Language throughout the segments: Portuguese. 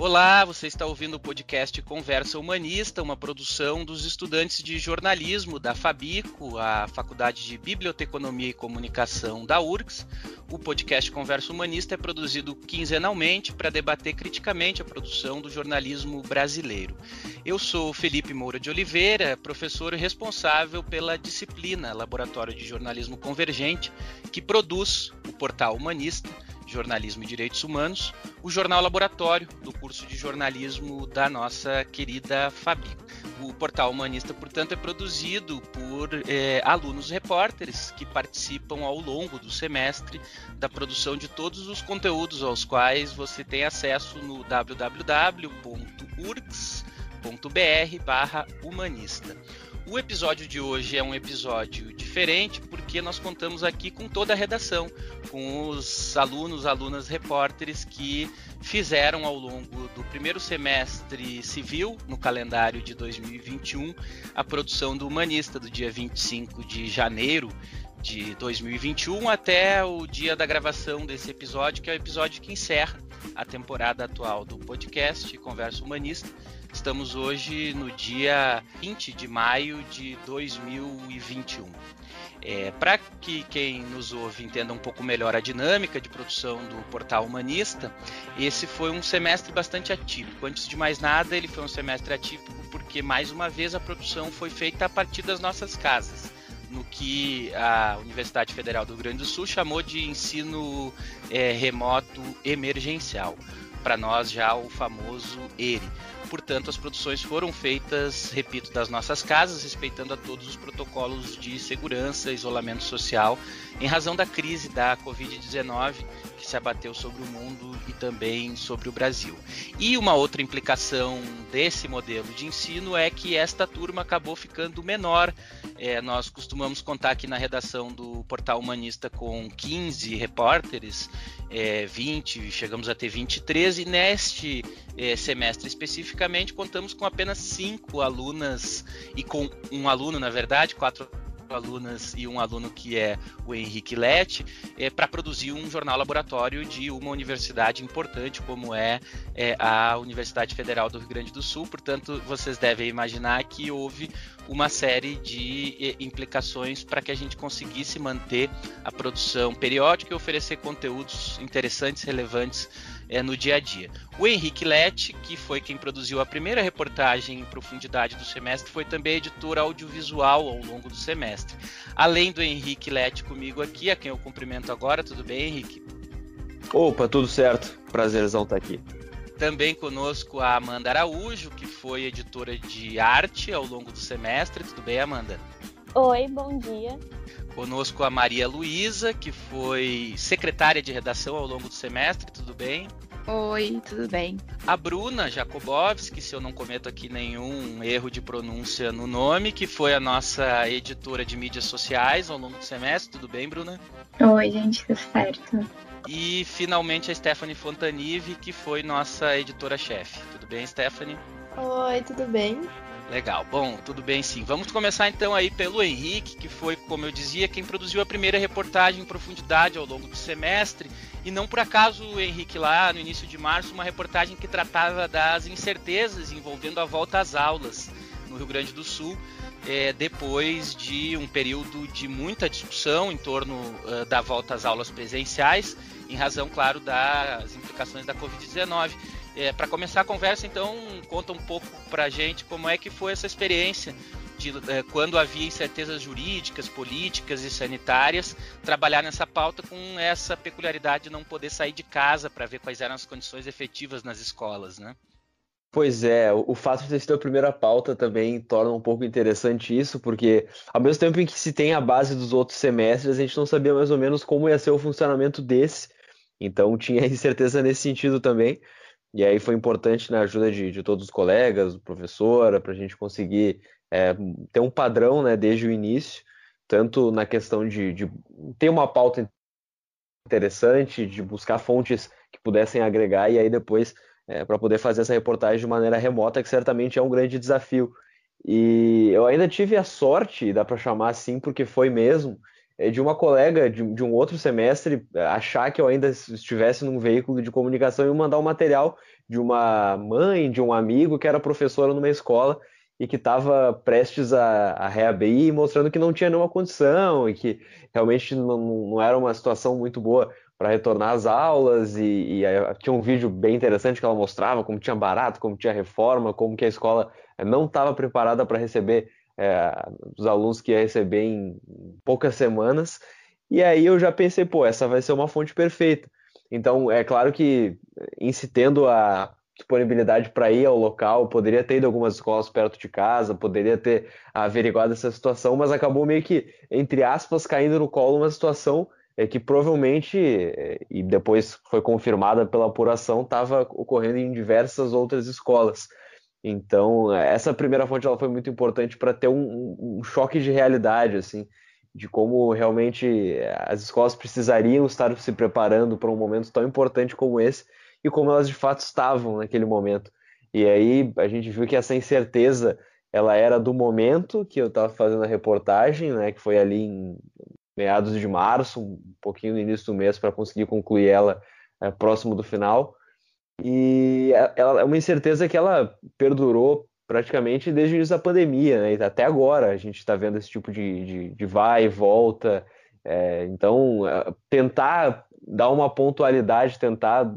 Olá, você está ouvindo o podcast Conversa Humanista, uma produção dos estudantes de jornalismo da Fabico, a Faculdade de Biblioteconomia e Comunicação da URGS. O podcast Conversa Humanista é produzido quinzenalmente para debater criticamente a produção do jornalismo brasileiro. Eu sou Felipe Moura de Oliveira, professor responsável pela disciplina Laboratório de Jornalismo Convergente, que produz o portal Humanista Jornalismo e Direitos Humanos, o Jornal Laboratório, do curso de jornalismo da nossa querida Fabi. O portal Humanista, portanto, é produzido por é, alunos repórteres que participam ao longo do semestre da produção de todos os conteúdos aos quais você tem acesso no www.urgs.br/humanista. O episódio de hoje é um episódio diferente porque nós contamos aqui com toda a redação, com os alunos, alunas, repórteres que fizeram ao longo do primeiro semestre civil, no calendário de 2021, a produção do Humanista, do dia 25 de janeiro de 2021 até o dia da gravação desse episódio, que é o episódio que encerra a temporada atual do podcast Conversa Humanista Estamos hoje no dia 20 de maio de 2021. É, Para que quem nos ouve entenda um pouco melhor a dinâmica de produção do Portal Humanista, esse foi um semestre bastante atípico. Antes de mais nada, ele foi um semestre atípico porque, mais uma vez, a produção foi feita a partir das nossas casas no que a Universidade Federal do Rio Grande do Sul chamou de ensino é, remoto emergencial. Para nós, já o famoso ERE. Portanto, as produções foram feitas, repito, das nossas casas, respeitando a todos os protocolos de segurança, isolamento social, em razão da crise da Covid-19 que se abateu sobre o mundo e também sobre o Brasil. E uma outra implicação desse modelo de ensino é que esta turma acabou ficando menor. É, nós costumamos contar aqui na redação do Portal Humanista com 15 repórteres, é, 20, chegamos a ter 23, e neste é, semestre especificamente contamos com apenas cinco alunas e com um aluno, na verdade, quatro alunas e um aluno que é o Henrique Lete, é, para produzir um jornal laboratório de uma universidade importante como é, é, a Universidade Federal do Rio Grande do Sul. Portanto, vocês devem imaginar que houve uma série de é, implicações para que a gente conseguisse manter a produção periódica e oferecer conteúdos interessantes, relevantes é, no dia a dia. O Henrique Lete, que foi quem produziu a primeira reportagem em profundidade do semestre, foi também editor audiovisual ao longo do semestre. Além do Henrique Lete comigo aqui, a quem eu cumprimento agora, tudo bem, Henrique? Opa, tudo certo. Prazerzão estar aqui. Também conosco a Amanda Araújo, que foi editora de arte ao longo do semestre. Tudo bem, Amanda? Oi, bom dia. Conosco a Maria Luísa, que foi secretária de redação ao longo do semestre, tudo bem? Oi, tudo bem. A Bruna Jakubowski, se eu não cometo aqui nenhum erro de pronúncia no nome, que foi a nossa editora de mídias sociais ao longo do semestre, tudo bem, Bruna? Oi, gente, tudo certo. E finalmente a Stephanie Fontanive, que foi nossa editora-chefe. Tudo bem, Stephanie? Oi, tudo bem? Legal, bom, tudo bem sim. Vamos começar então aí pelo Henrique, que foi, como eu dizia, quem produziu a primeira reportagem em profundidade ao longo do semestre. E não por acaso, Henrique, lá no início de março, uma reportagem que tratava das incertezas envolvendo a volta às aulas no Rio Grande do Sul, é, depois de um período de muita discussão em torno uh, da volta às aulas presenciais, em razão, claro, das implicações da Covid-19. É, para começar a conversa, então, conta um pouco para a gente como é que foi essa experiência de é, quando havia incertezas jurídicas, políticas e sanitárias, trabalhar nessa pauta com essa peculiaridade de não poder sair de casa para ver quais eram as condições efetivas nas escolas, né? Pois é, o fato de ter sido a primeira pauta também torna um pouco interessante isso, porque ao mesmo tempo em que se tem a base dos outros semestres, a gente não sabia mais ou menos como ia ser o funcionamento desse, então tinha incerteza nesse sentido também. E aí foi importante na ajuda de, de todos os colegas, professora, para a gente conseguir é, ter um padrão né, desde o início, tanto na questão de, de ter uma pauta interessante, de buscar fontes que pudessem agregar, e aí depois é, para poder fazer essa reportagem de maneira remota, que certamente é um grande desafio. E eu ainda tive a sorte, dá para chamar assim, porque foi mesmo, de uma colega de, de, um outro semestre é, achar que eu ainda estivesse num veículo de comunicação e mandar um material de uma mãe, de um amigo que era professora numa escola e que estava prestes a, a reabrir, mostrando que não tinha nenhuma condição e que realmente não, não era uma situação muito boa para retornar às aulas. E, e, tinha um vídeo bem interessante que ela mostrava como tinha barato, como tinha reforma, como que a escola não estava preparada para receber é, os alunos que ia receber em poucas semanas. E aí eu já pensei, pô, essa vai ser uma fonte perfeita. Então, é claro que tendo a disponibilidade para ir ao local, poderia ter ido algumas escolas perto de casa, poderia ter averiguado essa situação, mas acabou meio que, entre aspas, caindo no colo uma situação é que provavelmente, é, e depois foi confirmada pela apuração, estava ocorrendo em diversas outras escolas. Então, essa primeira fonte ela foi muito importante para ter um, um, choque de realidade, assim, de como realmente as escolas precisariam estar se preparando para um momento tão importante como esse e como elas de fato estavam naquele momento. E aí a gente viu que essa incerteza ela era do momento que eu estava fazendo a reportagem, né, que foi ali em meados de março, um pouquinho no início do mês para conseguir concluir ela é, próximo do final. E ela é uma incerteza que ela perdurou praticamente desde o início da pandemia, né? até agora a gente está vendo esse tipo de, de, de vai e volta. É, então, é, tentar dar uma pontualidade, tentar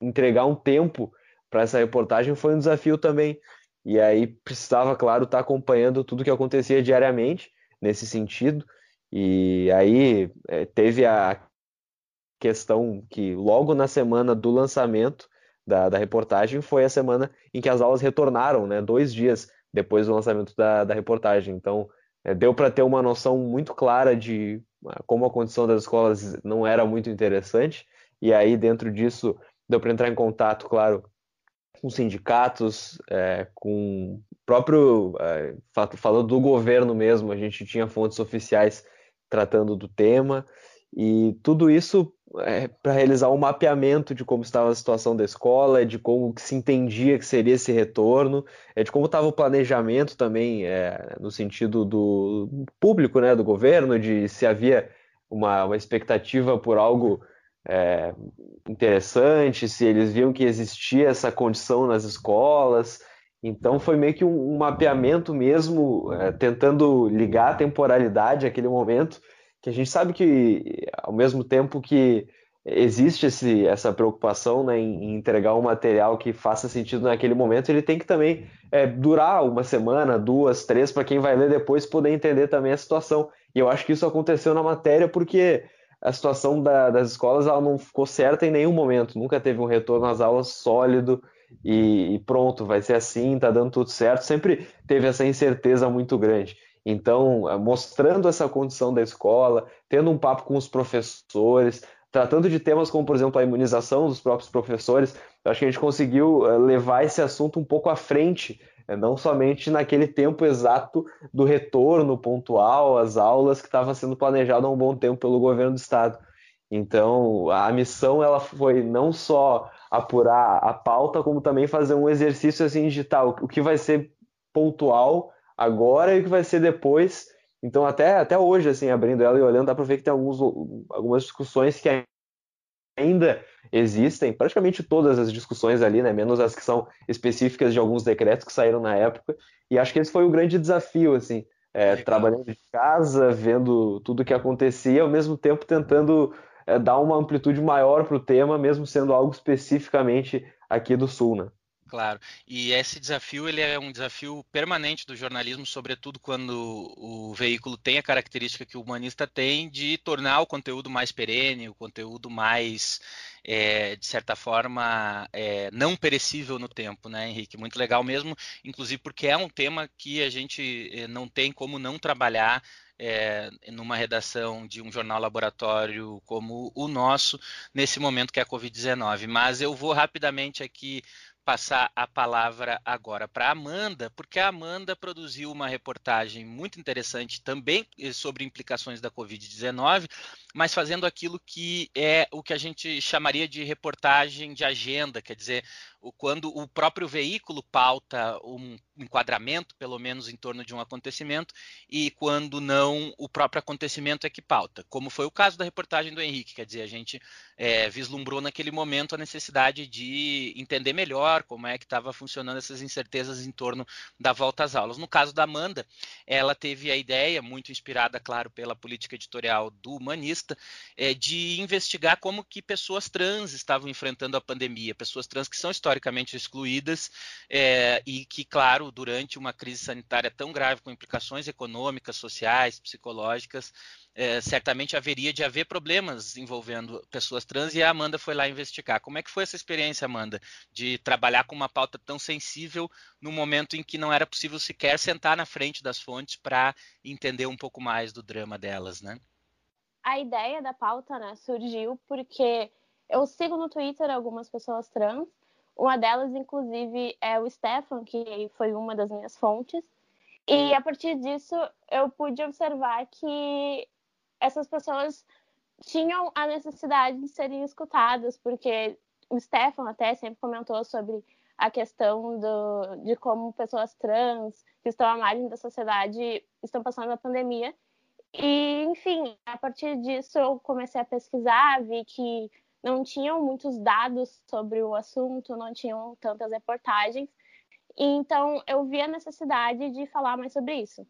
entregar um tempo para essa reportagem foi um desafio também. E aí precisava, claro, estar tá acompanhando tudo que acontecia diariamente nesse sentido. E aí é, teve a questão que logo na semana do lançamento da, da, reportagem foi a semana em que as aulas retornaram, né? Dois dias depois do lançamento da, da reportagem. Então é, deu para ter uma noção muito clara de ah, como a condição das escolas não era muito interessante. E aí dentro disso deu para entrar em contato, claro, com sindicatos, é, com próprio é, falando do governo mesmo, a gente tinha fontes oficiais tratando do tema, e tudo isso é, para realizar um mapeamento de como estava a situação da escola, de como se entendia que seria esse retorno, é, de como estava o planejamento também é, no sentido do público, né, do governo, de se havia uma, uma expectativa por algo é, interessante, se eles viam que existia essa condição nas escolas. Então foi meio que um, um mapeamento mesmo, é, tentando ligar a temporalidade àquele momento, que a gente sabe que, ao mesmo tempo que existe esse, essa preocupação né, em, entregar um material que faça sentido naquele momento, ele tem que também é, durar uma semana, duas, três, para quem vai ler depois poder entender também a situação. E eu acho que isso aconteceu na matéria porque a situação da, das escolas ela não ficou certa em nenhum momento, nunca teve um retorno às aulas sólido e, e pronto, vai ser assim, tá dando tudo certo. Sempre teve essa incerteza muito grande. Então, eh, mostrando essa condição da escola, tendo um papo com os professores, tratando de temas como, por exemplo, a imunização dos próprios professores, acho que a gente conseguiu eh, levar esse assunto um pouco à frente, eh, não somente naquele tempo exato do retorno pontual às aulas que estava sendo planejado há um bom tempo pelo governo do estado. Então, a missão ela foi não só apurar a pauta, como também fazer um exercício assim digital, o que vai ser pontual agora e o que vai ser depois. Então, até, até hoje, assim, abrindo ela e olhando, dá para ver que tem alguns, algumas discussões que ainda existem, praticamente todas as discussões ali, né, menos as que são específicas de alguns decretos que saíram na época, e acho que esse foi o grande desafio, assim, é, trabalhando de casa, vendo tudo o que acontecia, ao mesmo tempo tentando é, dar uma amplitude maior para o tema, mesmo sendo algo especificamente aqui do Sul, né? Claro. E esse desafio ele é um desafio permanente do jornalismo, sobretudo quando o veículo tem a característica que o humanista tem de tornar o conteúdo mais perene, o conteúdo mais, é, de certa forma, é, não perecível no tempo, né, Henrique? Muito legal mesmo, inclusive porque é um tema que a gente é, não tem como não trabalhar é, numa redação de um jornal laboratório como o nosso, nesse momento que é a Covid-19. Mas eu vou rapidamente aqui passar a palavra agora para Amanda, porque a Amanda produziu uma reportagem muito interessante também eh, sobre implicações da Covid-19, mas fazendo aquilo que é o que a gente chamaria de reportagem de agenda, quer dizer, quando o próprio veículo pauta um enquadramento, pelo menos em torno de um acontecimento, e quando não, o próprio acontecimento é que pauta, como foi o caso da reportagem do Henrique, quer dizer, a gente é, vislumbrou naquele momento a necessidade de entender melhor como é que estava funcionando essas incertezas em torno da volta às aulas. No caso da Amanda, ela teve a ideia, muito inspirada, claro, pela política editorial do Humanista, é, de investigar como que pessoas trans estavam enfrentando a pandemia, pessoas trans que são historicamente excluídas é, e que, claro, durante uma crise sanitária tão grave, com implicações econômicas, sociais, psicológicas, é, certamente haveria de haver problemas envolvendo pessoas trans e a Amanda foi lá investigar. Como é que foi essa experiência, Amanda, de trabalhar com uma pauta tão sensível no momento em que não era possível sequer sentar na frente das fontes para entender um pouco mais do drama delas, né? A ideia da pauta né, surgiu porque eu sigo no Twitter algumas pessoas trans, uma delas, inclusive, é o Stefan, que foi uma das minhas fontes. E a partir disso, eu pude observar que essas pessoas tinham a necessidade de serem escutadas, porque o Stefan até sempre comentou sobre a questão do, de como pessoas trans que estão à margem da sociedade estão passando a pandemia. E, enfim, a partir disso eu comecei a pesquisar, vi que não tinham muitos dados sobre o assunto, não tinham tantas reportagens. Então eu vi a necessidade de falar mais sobre isso.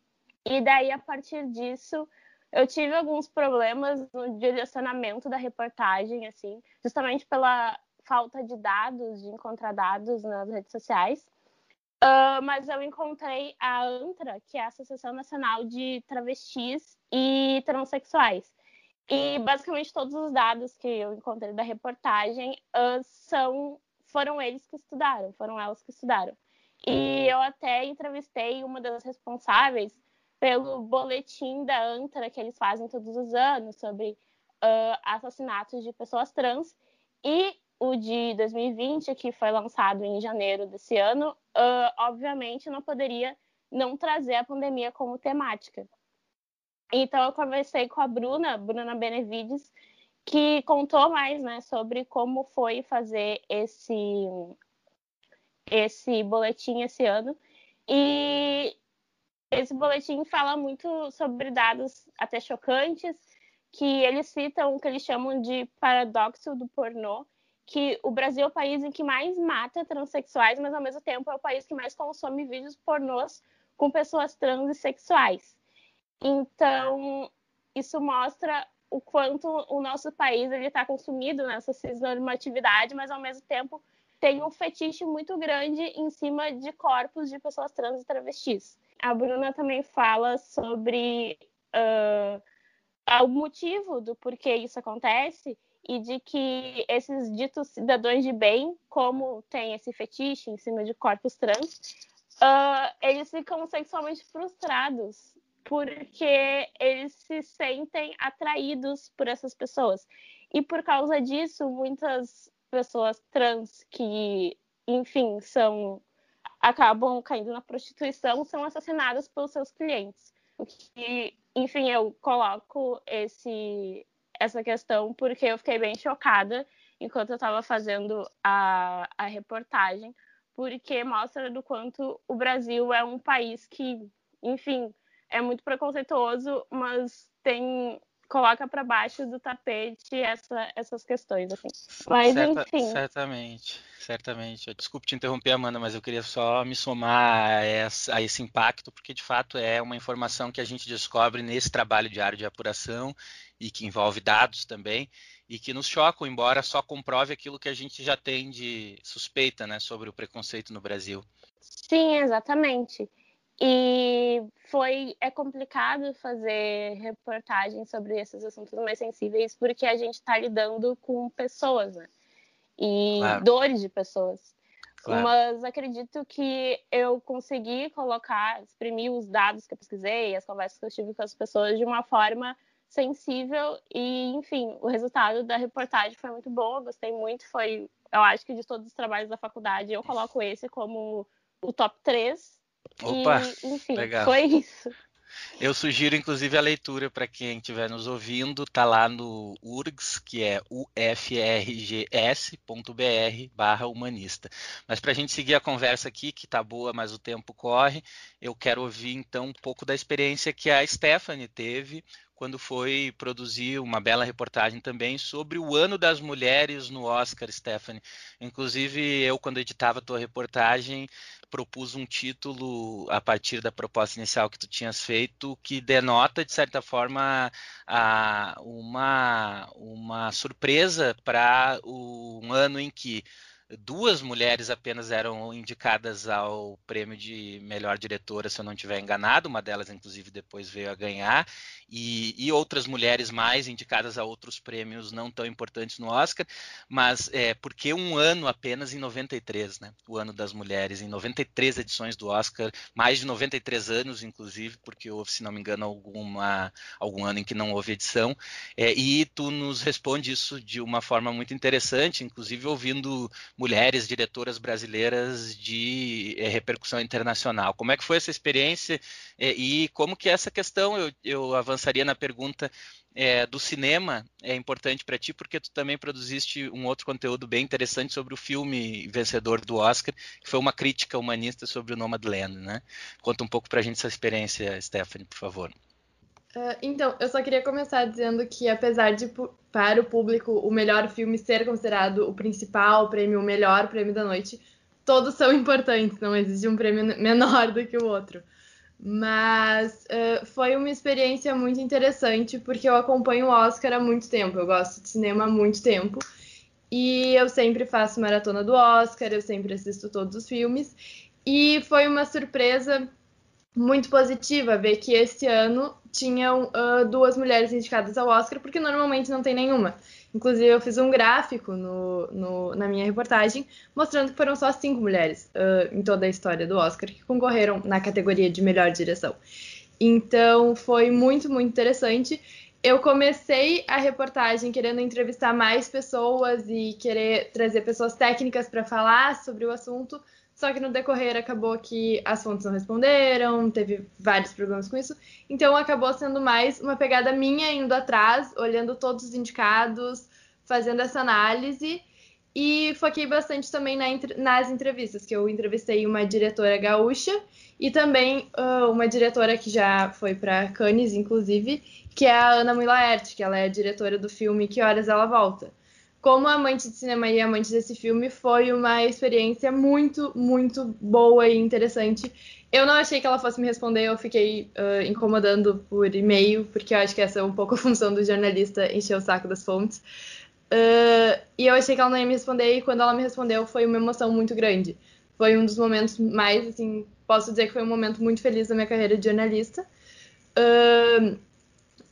E daí, a partir disso, eu tive alguns problemas no direcionamento da reportagem, assim, justamente pela falta de dados, de encontrar dados nas redes sociais. Uh, mas eu encontrei a ANTRA, que é a Associação Nacional de Travestis e Transsexuais. E basicamente todos os dados que eu encontrei da reportagem uh, são, foram eles que estudaram, foram elas que estudaram. E eu até entrevistei uma das responsáveis pelo boletim da ANTRA que eles fazem todos os anos sobre uh, assassinatos de pessoas trans e o de 2020 que foi lançado em janeiro desse ano, uh, obviamente não poderia não trazer a pandemia como temática. Então eu conversei com a Bruna, Bruna Benevides, que contou mais, né, sobre como foi fazer esse esse boletim esse ano. E esse boletim fala muito sobre dados até chocantes, que eles citam o que eles chamam de paradoxo do pornô, que o Brasil é o país em que mais mata transexuais, mas ao mesmo tempo é o país que mais consome vídeos pornôs com pessoas trans e sexuais. Então, isso mostra o quanto o nosso país está consumido nessa cisnormatividade, mas ao mesmo tempo tem um fetiche muito grande em cima de corpos de pessoas trans e travestis. A Bruna também fala sobre uh, o motivo do porquê isso acontece e de que esses ditos cidadãos de bem, como tem esse fetiche em cima de corpos trans, uh, eles ficam sexualmente frustrados porque eles se sentem atraídos por essas pessoas. E por causa disso, muitas pessoas trans que, enfim, são acabam caindo na prostituição são assassinadas pelos seus clientes. O que, enfim, eu coloco esse, essa questão porque eu fiquei bem chocada enquanto eu estava fazendo a, a reportagem, porque mostra do quanto o Brasil é um país que, enfim, é muito preconceituoso, mas tem coloca para baixo do tapete essa, essas questões, assim. Mas, Certa, enfim. Certamente, certamente. Desculpe te interromper, Amanda, mas eu queria só me somar a, essa, a, esse impacto, porque de fato é uma informação que a gente descobre nesse trabalho diário de apuração e que envolve dados também e que nos chocam, embora só comprove aquilo que a gente já tem de suspeita, né, sobre o preconceito no Brasil. Sim, exatamente. E foi é complicado fazer reportagens sobre esses assuntos mais sensíveis porque a gente está lidando com pessoas, né? E claro. dores de pessoas. Claro. Mas acredito que eu consegui colocar, exprimir os dados que eu pesquisei, as conversas que eu tive com as pessoas de uma forma sensível e, enfim, o resultado da reportagem foi muito bom, eu gostei muito, foi, eu acho que de todos os trabalhos da faculdade, eu coloco esse como o top 3 Opa, e, enfim, legal. foi isso. Eu sugiro, inclusive, a leitura para quem estiver nos ouvindo, tá lá no URGS, que é ufrgs.br barra humanista. Mas para a gente seguir a conversa aqui, que tá boa, mas o tempo corre, eu quero ouvir então um pouco da experiência que a Stephanie teve quando foi produzir uma bela reportagem também sobre o ano das mulheres no Oscar, Stephanie. Inclusive, eu, quando editava a tua reportagem, propus um título a partir da proposta inicial que tu tinhas feito, que denota, de certa forma, a, uma, uma surpresa para um ano em que duas mulheres apenas eram indicadas ao prêmio de melhor diretora, se eu não estiver enganado, uma delas, inclusive, depois veio a ganhar, e, e, outras mulheres mais indicadas a outros prêmios não tão importantes no Oscar, mas é porque um ano apenas em 93, né? O ano das mulheres, em 93 edições do Oscar, mais de 93 anos, inclusive, porque houve, se não me engano, alguma, algum ano em que não houve edição, é, e tu nos responde isso de uma forma muito interessante, inclusive ouvindo mulheres diretoras brasileiras de é, repercussão internacional. Como é que foi essa experiência é, e como que essa questão, eu, eu avançaria na pergunta é, do cinema, é importante para ti porque tu também produziste um outro conteúdo bem interessante sobre o filme vencedor do Oscar, que foi uma crítica humanista sobre o Nomadland, né? Conta um pouco para a gente essa experiência, Stephanie, por favor. Uh, então, eu só queria começar dizendo que, apesar de, para o público, o melhor filme ser considerado o principal prêmio, o melhor prêmio da noite, todos são importantes, não existe um prêmio menor do que o outro. Mas uh, foi uma experiência muito interessante, porque eu acompanho o Oscar há muito tempo, eu gosto de cinema há muito tempo. E eu sempre faço maratona do Oscar, eu sempre assisto todos os filmes. E foi uma surpresa muito positiva ver que esse ano tinham uh, duas mulheres indicadas ao Oscar, porque normalmente não tem nenhuma. Inclusive, eu fiz um gráfico no, no, na minha reportagem mostrando que foram só cinco mulheres uh, em toda a história do Oscar que concorreram na categoria de melhor direção. Então, foi muito, muito interessante. Eu comecei a reportagem querendo entrevistar mais pessoas e querer trazer pessoas técnicas para falar sobre o assunto, só que no decorrer acabou que as fontes não responderam, teve vários problemas com isso. Então acabou sendo mais uma pegada minha indo atrás, olhando todos os indicados, fazendo essa análise. E foquei bastante também na, nas entrevistas, que eu entrevistei uma diretora gaúcha e também uh, uma diretora que já foi para Cannes, inclusive, que é a Ana Mulaert, que ela é diretora do filme Que Horas Ela Volta como amante de cinema e amante desse filme, foi uma experiência muito, muito boa e interessante. Eu não achei que ela fosse me responder, eu fiquei uh, incomodando por e-mail, porque eu acho que essa é um pouco a função do jornalista, encher o saco das fontes. Uh, e eu achei que ela não ia me responder, e quando ela me respondeu, foi uma emoção muito grande. Foi um dos momentos mais, assim, posso dizer que foi um momento muito feliz da minha carreira de jornalista. Uh,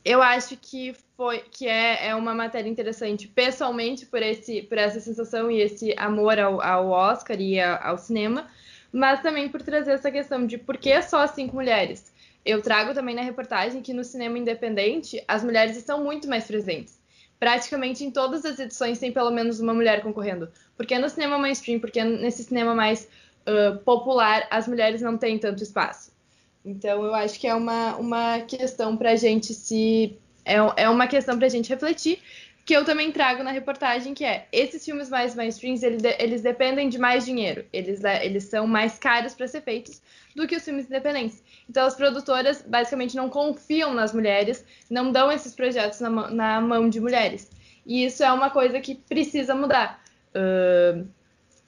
eu acho que foi que é, é uma matéria interessante pessoalmente por esse por essa sensação e esse amor ao, ao Oscar e a, ao cinema, mas também por trazer essa questão de por que só cinco mulheres. Eu trago também na reportagem que no cinema independente as mulheres estão muito mais presentes. Praticamente em todas as edições tem pelo menos uma mulher concorrendo. Porque no cinema mainstream, porque nesse cinema mais uh, popular as mulheres não têm tanto espaço. Então eu acho que é uma, uma questão para a gente se. É, é uma questão para a gente refletir, que eu também trago na reportagem, que é esses filmes mais mainstreams, eles, eles dependem de mais dinheiro. Eles, eles são mais caros para ser feitos do que os filmes independentes. Então as produtoras basicamente não confiam nas mulheres, não dão esses projetos na, na mão de mulheres. E isso é uma coisa que precisa mudar. Uh,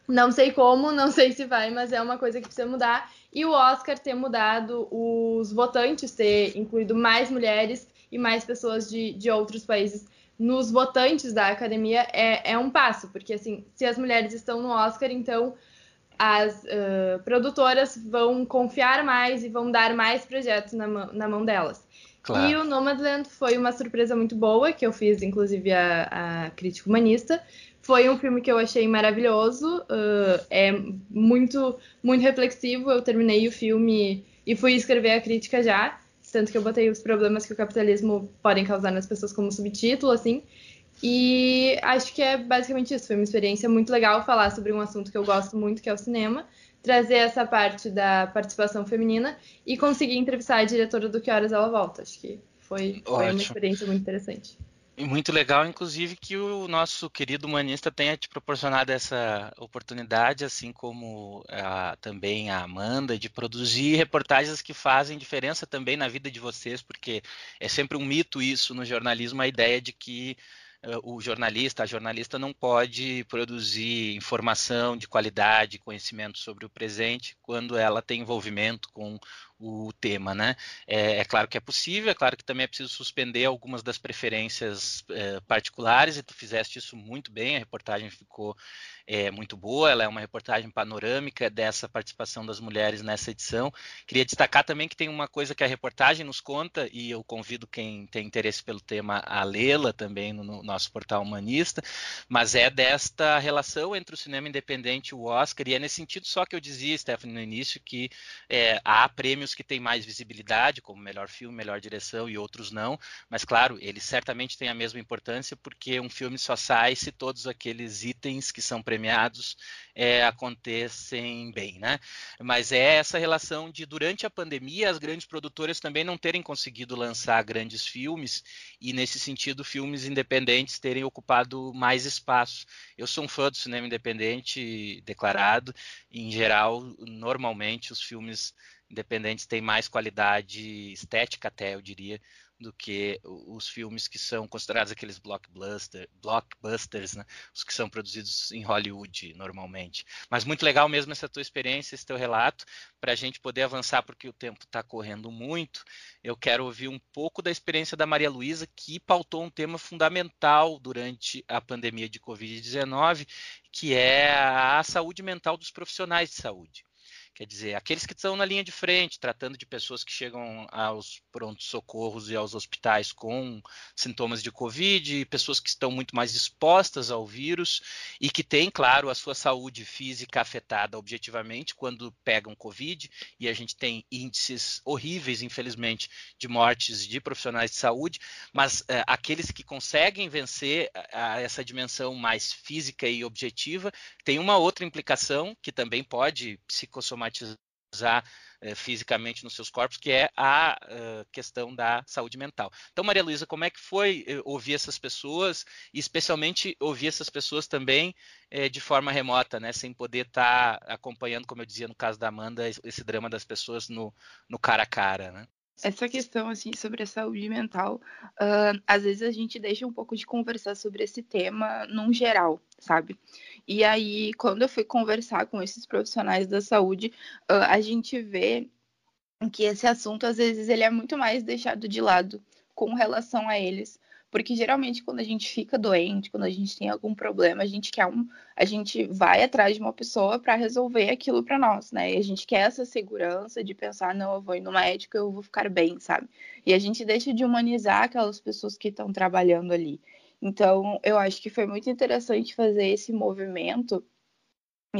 não sei como, não sei se vai, mas é uma coisa que precisa mudar e o Oscar ter mudado os votantes, ter incluído mais mulheres e mais pessoas de, de outros países nos votantes da academia é, é um passo, porque assim, se as mulheres estão no Oscar, então as uh, produtoras vão confiar mais e vão dar mais projetos na, na mão delas. Claro. E o Nomadland foi uma surpresa muito boa, que eu fiz, inclusive, a, a crítica humanista, foi um filme que eu achei maravilhoso, uh, é muito, muito reflexivo. Eu terminei o filme e fui escrever a crítica já, tanto que eu botei os problemas que o capitalismo podem causar nas pessoas como subtítulo, assim. E acho que é basicamente isso. Foi uma experiência muito legal falar sobre um assunto que eu gosto muito, que é o cinema. trazer essa parte da participação feminina e conseguir entrevistar a diretora do Que Horas Ela Volta. Acho que foi, foi uma experiência muito interessante. E muito legal, inclusive, que o nosso querido humanista tenha te proporcionado essa oportunidade, assim como a, também a Amanda, de produzir reportagens que fazem diferença também na vida de vocês, porque é sempre um mito isso no jornalismo, a ideia de que o jornalista, a jornalista não pode produzir informação de qualidade, conhecimento sobre o presente, quando ela tem envolvimento com o tema, né? É, é, claro que é possível, é claro que também é preciso suspender algumas das preferências é, particulares, e tu fizeste isso muito bem, a reportagem ficou é, muito boa, ela é uma reportagem panorâmica dessa participação das mulheres nessa edição. Queria destacar também que tem uma coisa que a reportagem nos conta, e eu convido quem tem interesse pelo tema a lê-la também no, no nosso portal humanista, mas é desta relação entre o cinema independente e o Oscar, e é nesse sentido só que eu dizia, Stephanie, no início, que é, há prêmios que têm mais visibilidade, como melhor filme, melhor direção e outros não, mas claro, eles certamente têm a mesma importância, porque um filme só sai se todos aqueles itens que são premiados é, acontecem bem, né? Mas é essa relação de durante a pandemia as grandes produtoras também não terem conseguido lançar grandes filmes e nesse sentido filmes independentes terem ocupado mais espaço. Eu sou um fã do cinema independente declarado, em geral, normalmente os filmes independentes têm mais qualidade estética até, eu diria, do que os filmes que são considerados aqueles blockbuster, blockbusters, né? os que são produzidos em Hollywood normalmente. Mas muito legal mesmo essa tua experiência, esse teu relato, para a gente poder avançar, porque o tempo está correndo muito. Eu quero ouvir um pouco da experiência da Maria Luísa, que pautou um tema fundamental durante a pandemia de Covid-19, que é a saúde mental dos profissionais de saúde. Quer dizer, aqueles que estão na linha de frente, tratando de pessoas que chegam aos prontos socorros e aos hospitais com sintomas de Covid, pessoas que estão muito mais expostas ao vírus e que têm, claro, a sua saúde física afetada objetivamente quando pegam Covid, e a gente tem índices horríveis, infelizmente, de mortes de profissionais de saúde, mas é, aqueles que conseguem vencer a, a essa dimensão mais física e objetiva, tem uma outra implicação que também pode psicossomatizar traumatizar eh, fisicamente nos seus corpos, que é a uh, questão da saúde mental. Então, Maria Luísa, como é que foi eh, ouvir essas pessoas, e especialmente ouvir essas pessoas também de forma remota, né, sem poder estar tá acompanhando, como eu dizia no caso da Amanda, esse drama das pessoas no, no cara a cara, né? essa questão assim sobre a saúde mental, uh, às vezes a gente deixa um pouco de conversar sobre esse tema num geral, sabe? E aí, quando eu fui conversar com esses profissionais da saúde, a gente vê que esse assunto às vezes ele é muito mais deixado de lado com relação a eles, porque geralmente quando a gente fica doente, quando a gente tem algum problema, a gente quer um, a gente vai atrás de uma pessoa para resolver aquilo para nós, né? E a gente quer essa segurança de pensar, não, eu vou ir no médico, eu vou ficar bem, sabe? E a gente deixa de humanizar aquelas pessoas que estão trabalhando ali. Então, eu acho que foi muito interessante fazer esse movimento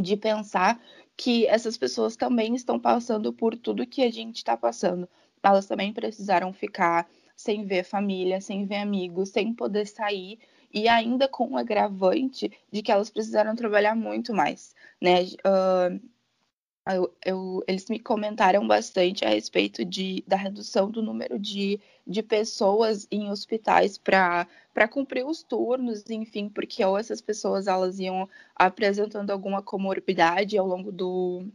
de pensar que essas pessoas também estão passando por tudo que a gente está passando. Elas também precisaram ficar sem ver família, sem ver amigos, sem poder sair e ainda com o agravante de que elas precisaram trabalhar muito mais, né? Uh, eu, eu, eles me comentaram bastante a respeito de, da redução do número de, de pessoas em hospitais para cumprir os turnos, enfim, porque ou essas pessoas elas iam apresentando alguma comorbidade ao longo do,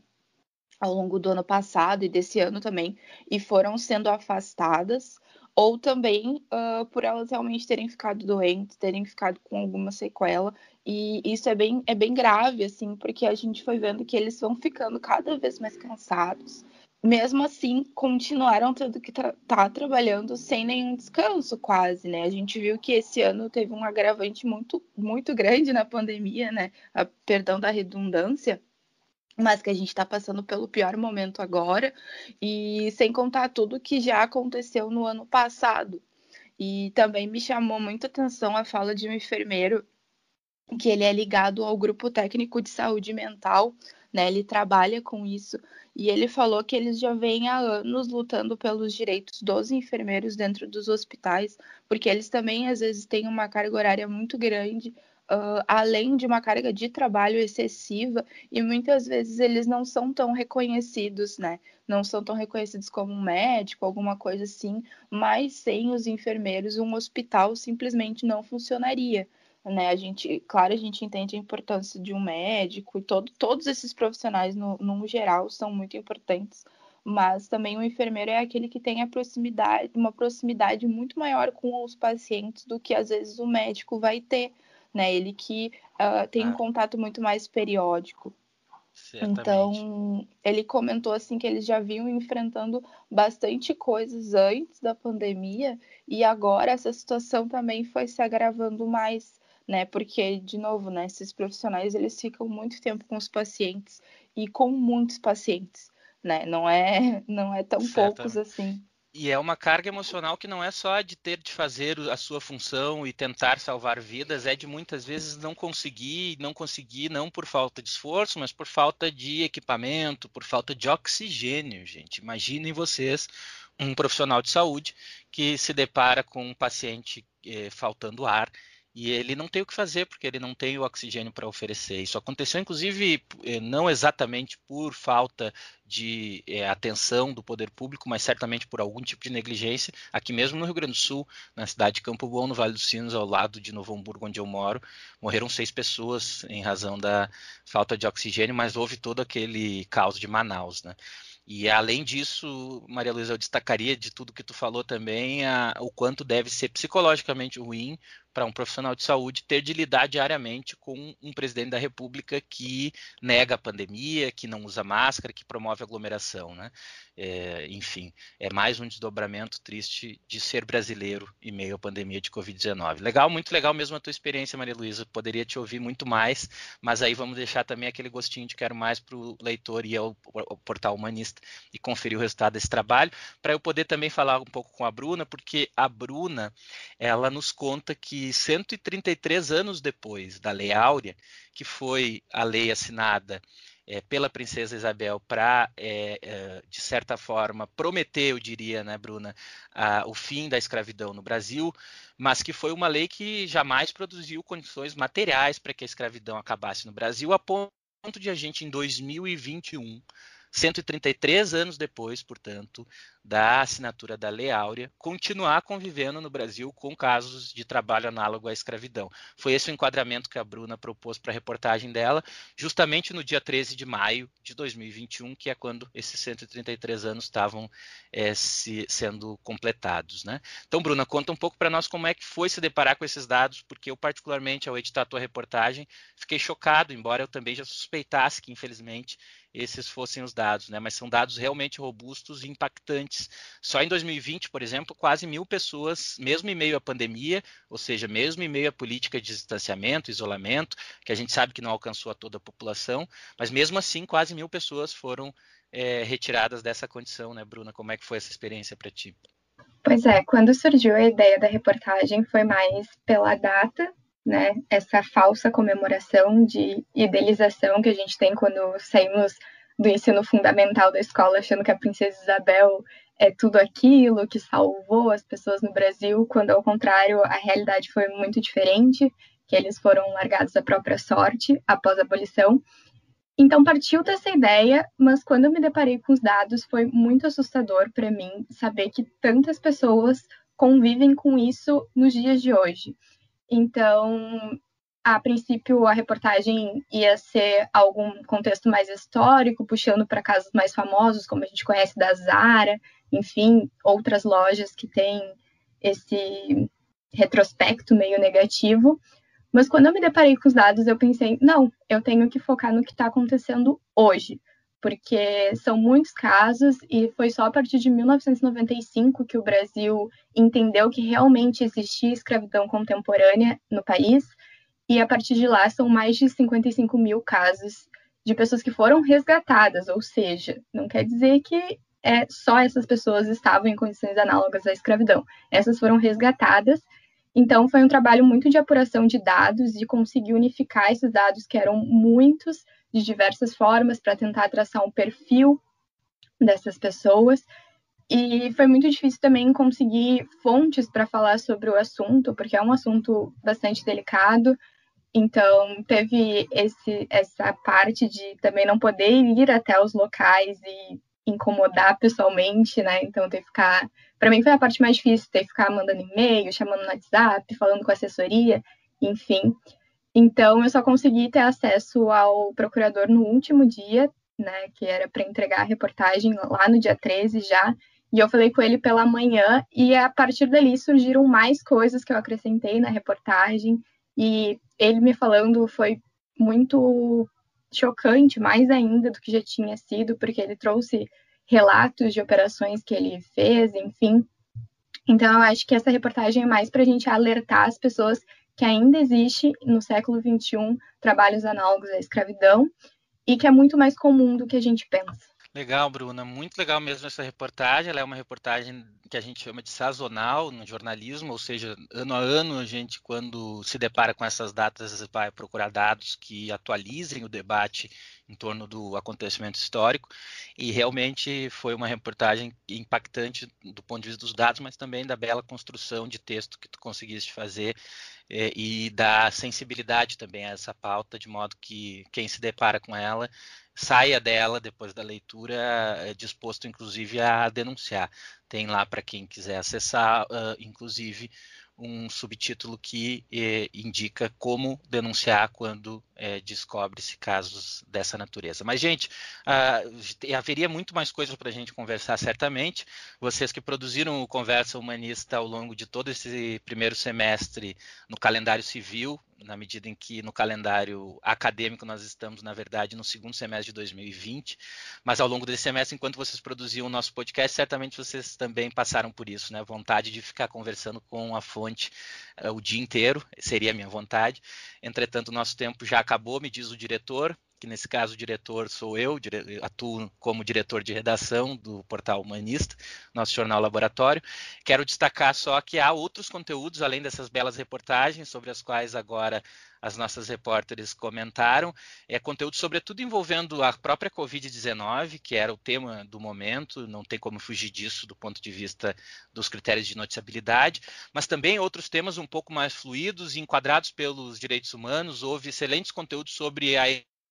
ao longo do ano passado e desse ano também, e foram sendo afastadas, ou também uh, por elas realmente terem ficado doentes, terem ficado com alguma sequela. E isso é bem, é bem grave, assim, porque a gente foi vendo que eles vão ficando cada vez mais cansados. Mesmo assim, continuaram tendo que estar tá trabalhando sem nenhum descanso, quase, né? A gente viu que esse ano teve um agravante muito, muito grande na pandemia, né? A, perdão da redundância, mas que a gente está passando pelo pior momento agora, e sem contar tudo que já aconteceu no ano passado. E também me chamou muita atenção a fala de um enfermeiro que ele é ligado ao grupo técnico de saúde mental, né? Ele trabalha com isso e ele falou que eles já vêm há anos lutando pelos direitos dos enfermeiros dentro dos hospitais, porque eles também às vezes têm uma carga horária muito grande uh, além de uma carga de trabalho excessiva, e muitas vezes eles não são tão reconhecidos, né? Não são tão reconhecidos como um médico, alguma coisa assim, mas sem os enfermeiros, um hospital simplesmente não funcionaria. Né, a gente, claro, a gente entende a importância de um médico e todo, todos esses profissionais no, no geral são muito importantes, mas também o enfermeiro é aquele que tem a proximidade, uma proximidade muito maior com os pacientes do que às vezes o médico vai ter, né? Ele que uh, tem um contato muito mais periódico. Certamente. Então, ele comentou assim que eles já vinham enfrentando bastante coisas antes da pandemia e agora essa situação também foi se agravando mais, né? Porque de novo, né, esses profissionais eles ficam muito tempo com os pacientes e com muitos pacientes né? Não é, não é tão poucos assim. E é uma carga emocional que não é só de ter de fazer a sua função e tentar salvar vidas, é de muitas vezes não conseguir, não conseguir não por falta de esforço, mas por falta de equipamento, por falta de oxigênio, gente. Imaginem vocês um profissional de saúde que se depara com um paciente eh, faltando ar e ele não tem o que fazer porque ele não tem o oxigênio para oferecer. Isso aconteceu, inclusive, eh, não exatamente por falta de é, atenção do poder público, mas certamente por algum tipo de negligência. Aqui mesmo no Rio Grande do Sul, na cidade de Campo Bom, no Vale dos Sinos, ao lado de Novo Hamburgo, onde eu moro, morreram seis pessoas em razão da falta de oxigênio, mas houve todo aquele caos de Manaus, né? E além disso, Maria Luísa, eu destacaria de tudo que tu falou também a, o quanto deve ser psicologicamente ruim para um profissional de saúde ter de lidar diariamente com um presidente da República que nega a pandemia, que não usa máscara, que promove aglomeração, né? É, enfim, é mais um desdobramento triste de ser brasileiro em meio à pandemia de Covid-19. Legal, muito legal mesmo a tua experiência, Maria Luísa. Poderia te ouvir muito mais, mas aí vamos deixar também aquele gostinho de quero mais para o leitor ir ao, ao portal humanista e conferir o resultado desse trabalho, para eu poder também falar um pouco com a Bruna, porque a Bruna ela nos conta que 133 anos depois da Lei Áurea, que foi a lei assinada é, pela princesa Isabel para, é, é, de certa forma, prometer, eu diria, né, Bruna, a, o fim da escravidão no Brasil, mas que foi uma lei que jamais produziu condições materiais para que a escravidão acabasse no Brasil, a ponto de a gente, em 2021, 133 anos depois, portanto, da assinatura da Lei Áurea, continuar convivendo no Brasil com casos de trabalho análogo à escravidão. Foi esse o enquadramento que a Bruna propôs para a reportagem dela, justamente no dia 13 de maio de 2021, que é quando esses 133 anos estavam é, se, sendo completados. Né? Então, Bruna, conta um pouco para nós como é que foi se deparar com esses dados, porque eu, particularmente, ao editar a tua reportagem, fiquei chocado, embora eu também já suspeitasse que, infelizmente, esses fossem os dados, né? mas são dados realmente robustos e impactantes. Só em 2020, por exemplo, quase mil pessoas, mesmo em meio à pandemia, ou seja, mesmo em meio à política de distanciamento, isolamento, que a gente sabe que não alcançou a toda a população, mas mesmo assim, quase mil pessoas foram é, retiradas dessa condição, né, Bruna? Como é que foi essa experiência para ti? Pois é, quando surgiu a ideia da reportagem foi mais pela data né, essa falsa comemoração de idealização que a gente tem quando saímos do ensino fundamental da escola achando que a princesa Isabel é tudo aquilo que salvou as pessoas no Brasil, quando ao contrário a realidade foi muito diferente, que eles foram largados à própria sorte após a abolição. Então partiu dessa ideia, mas quando eu me deparei com os dados foi muito assustador para mim saber que tantas pessoas convivem com isso nos dias de hoje. Então, a princípio, a reportagem ia ser algum contexto mais histórico, puxando para casos mais famosos, como a gente conhece da Zara, enfim, outras lojas que têm esse retrospecto meio negativo. Mas quando eu me deparei com os dados, eu pensei, não, eu tenho que focar no que está acontecendo hoje porque são muitos casos e foi só a partir de 1995 que o Brasil entendeu que realmente existia escravidão contemporânea no país, e a partir de lá são mais de 55 mil casos de pessoas que foram resgatadas, ou seja, não quer dizer que é, só essas pessoas estavam em condições análogas à escravidão, essas foram resgatadas. Então, foi um trabalho muito de apuração de dados, de conseguir unificar esses dados, que eram muitos, de diversas formas para tentar traçar um perfil dessas pessoas. E foi muito difícil também conseguir fontes para falar sobre o assunto, porque é um assunto bastante delicado. Então, teve esse, essa parte de também não poder ir até os locais e incomodar pessoalmente, né? Então, ter que ficar. Para mim, foi a parte mais difícil, ter que ficar mandando e-mail, chamando no WhatsApp, falando com assessoria, enfim. Então, eu só consegui ter acesso ao procurador no último dia, né? Que era para entregar a reportagem lá no dia 13 já. E eu falei com ele pela manhã, e a partir dali surgiram mais coisas que eu acrescentei na reportagem. E ele me falando foi muito chocante, mais ainda do que já tinha sido, porque ele trouxe relatos de operações que ele fez, enfim. Então, eu acho que essa reportagem é mais para a gente alertar as pessoas que ainda existe no século XXI trabalhos análogos à escravidão e que é muito mais comum do que a gente pensa. Legal, Bruna. Muito legal mesmo essa reportagem. Ela é uma reportagem que a gente chama de sazonal no jornalismo, ou seja, ano a ano a gente, quando se depara com essas datas, vai procurar dados que atualizem o debate em torno do acontecimento histórico. E realmente foi uma reportagem impactante do ponto de vista dos dados, mas também da bela construção de texto que tu conseguiste fazer eh, e da sensibilidade também a essa pauta, de modo que quem se depara com ela saia dela depois da leitura é disposto inclusive a denunciar. Tem lá para quem quiser acessar, uh, inclusive um subtítulo que eh, indica como denunciar quando eh, descobre-se casos dessa natureza. Mas, gente, uh, haveria muito mais coisas para a gente conversar, certamente. Vocês que produziram o Conversa Humanista ao longo de todo esse primeiro semestre no calendário civil, na medida em que no calendário acadêmico nós estamos, na verdade, no segundo semestre de 2020, mas ao longo desse semestre, enquanto vocês produziam o nosso podcast, certamente vocês também passaram por isso, né? Vontade de ficar conversando com a fonte uh, o dia inteiro, seria a minha vontade. Entretanto, o nosso tempo já acabou, me diz o diretor, que nesse caso o diretor sou eu, atuo como diretor de redação do portal Humanista, nosso jornal Laboratório. Quero destacar só que há outros conteúdos, além dessas belas reportagens, sobre as quais agora as nossas repórteres comentaram, é conteúdo sobretudo envolvendo a própria Covid-19, que era o tema do momento, não tem como fugir disso do ponto de vista dos critérios de noticiabilidade, mas também outros temas um pouco mais fluidos e enquadrados pelos direitos humanos. Houve excelentes conteúdos sobre a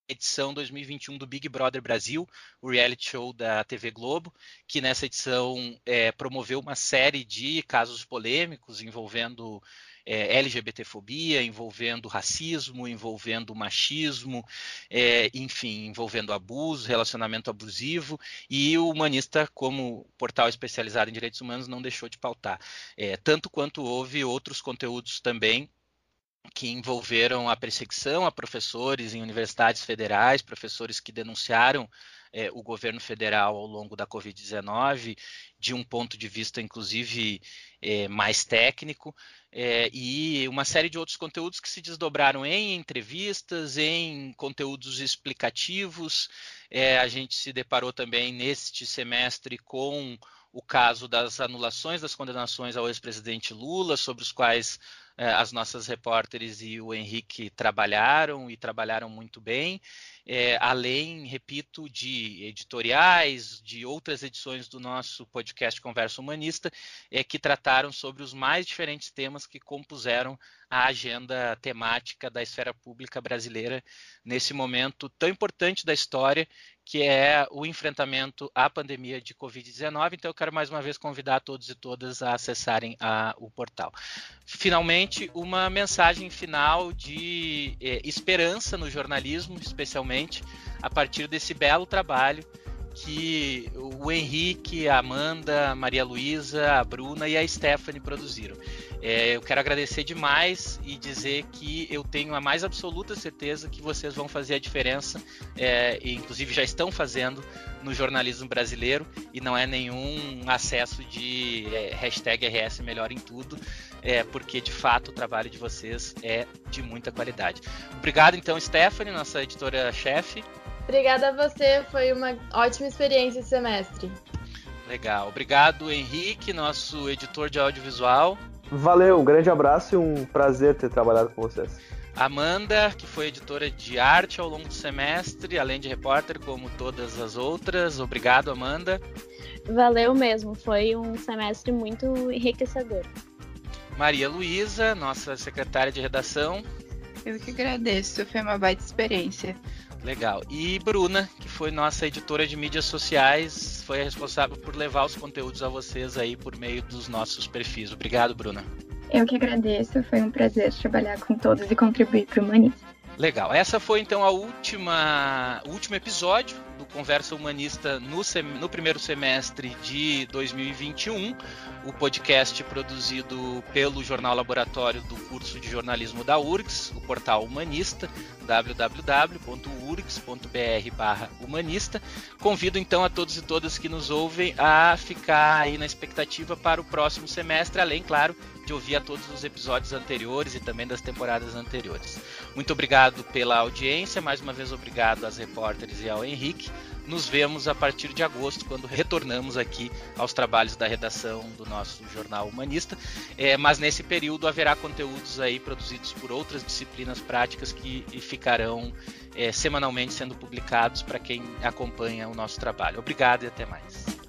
edição 2021 do Big Brother Brasil, o reality show da TV Globo, que nessa edição é, promoveu uma série de casos polêmicos envolvendo é, LGBTfobia, envolvendo racismo, envolvendo machismo, é, enfim, envolvendo abuso, relacionamento abusivo, e o Humanista, como portal especializado em direitos humanos, não deixou de pautar. É, tanto quanto houve outros conteúdos também que envolveram a perseguição a professores em universidades federais, professores que denunciaram é, o governo federal ao longo da Covid-19, de um ponto de vista, inclusive, é, mais técnico, é, e uma série de outros conteúdos que se desdobraram em entrevistas, em conteúdos explicativos. a gente se deparou também neste semestre com o caso das anulações das condenações ao ex-presidente Lula, sobre os quais é, as nossas repórteres e o Henrique trabalharam e trabalharam muito bem, é, além, repito, de editoriais, de outras edições do nosso podcast Conversa Humanista, é, que trataram sobre os mais diferentes temas que compuseram a agenda temática da esfera pública brasileira nesse momento tão importante da história que é o enfrentamento à pandemia de Covid-19. Então, eu quero mais uma vez convidar todos e todas a acessarem a, o portal. Finalmente, uma mensagem final de eh, esperança no jornalismo, especialmente a partir desse belo trabalho que o Henrique, a Amanda, a Maria Luísa, a Bruna e a Stephanie produziram. É, eu quero agradecer demais e dizer que eu tenho a mais absoluta certeza que vocês vão fazer a diferença, é, e inclusive já estão fazendo no jornalismo brasileiro, e não é nenhum acesso de é, hashtag RS melhor em tudo, é, porque de fato o trabalho de vocês é de muita qualidade. Obrigado então, Stephanie, nossa editora-chefe. Obrigada a você, foi uma ótima experiência esse semestre. Legal. Obrigado, Henrique, nosso editor de audiovisual. Valeu, um grande abraço e um prazer ter trabalhado com vocês. Amanda, que foi editora de arte ao longo do semestre, além de repórter, como todas as outras. Obrigado, Amanda. Valeu mesmo, foi um semestre muito enriquecedor. Maria Luísa, nossa secretária de redação. Eu que agradeço, foi uma baita experiência. Legal. E Bruna, que foi nossa editora de mídias sociais, foi a responsável por levar os conteúdos a vocês aí por meio dos nossos perfis. Obrigado, Bruna. Eu que agradeço, foi um prazer trabalhar com todos e contribuir para o Humanista. Legal. Essa foi então a última, o último episódio do Conversa Humanista no, sem, no primeiro semestre de 2021. O podcast produzido pelo Jornal Laboratório do curso de jornalismo da URGS, o portal Humanista, www.urgs.br/humanista. Convido então a todos e todas que nos ouvem a ficar aí na expectativa para o próximo semestre, além, claro, de ouvir a todos os episódios anteriores e também das temporadas anteriores. Muito obrigado pela audiência, mais uma vez obrigado às repórteres e ao Henrique. Nos vemos a partir de agosto, quando retornamos aqui aos trabalhos da redação do nosso jornal humanista. É, mas nesse período haverá conteúdos aí produzidos por outras disciplinas práticas que ficarão é, semanalmente sendo publicados para quem acompanha o nosso trabalho. Obrigado e até mais.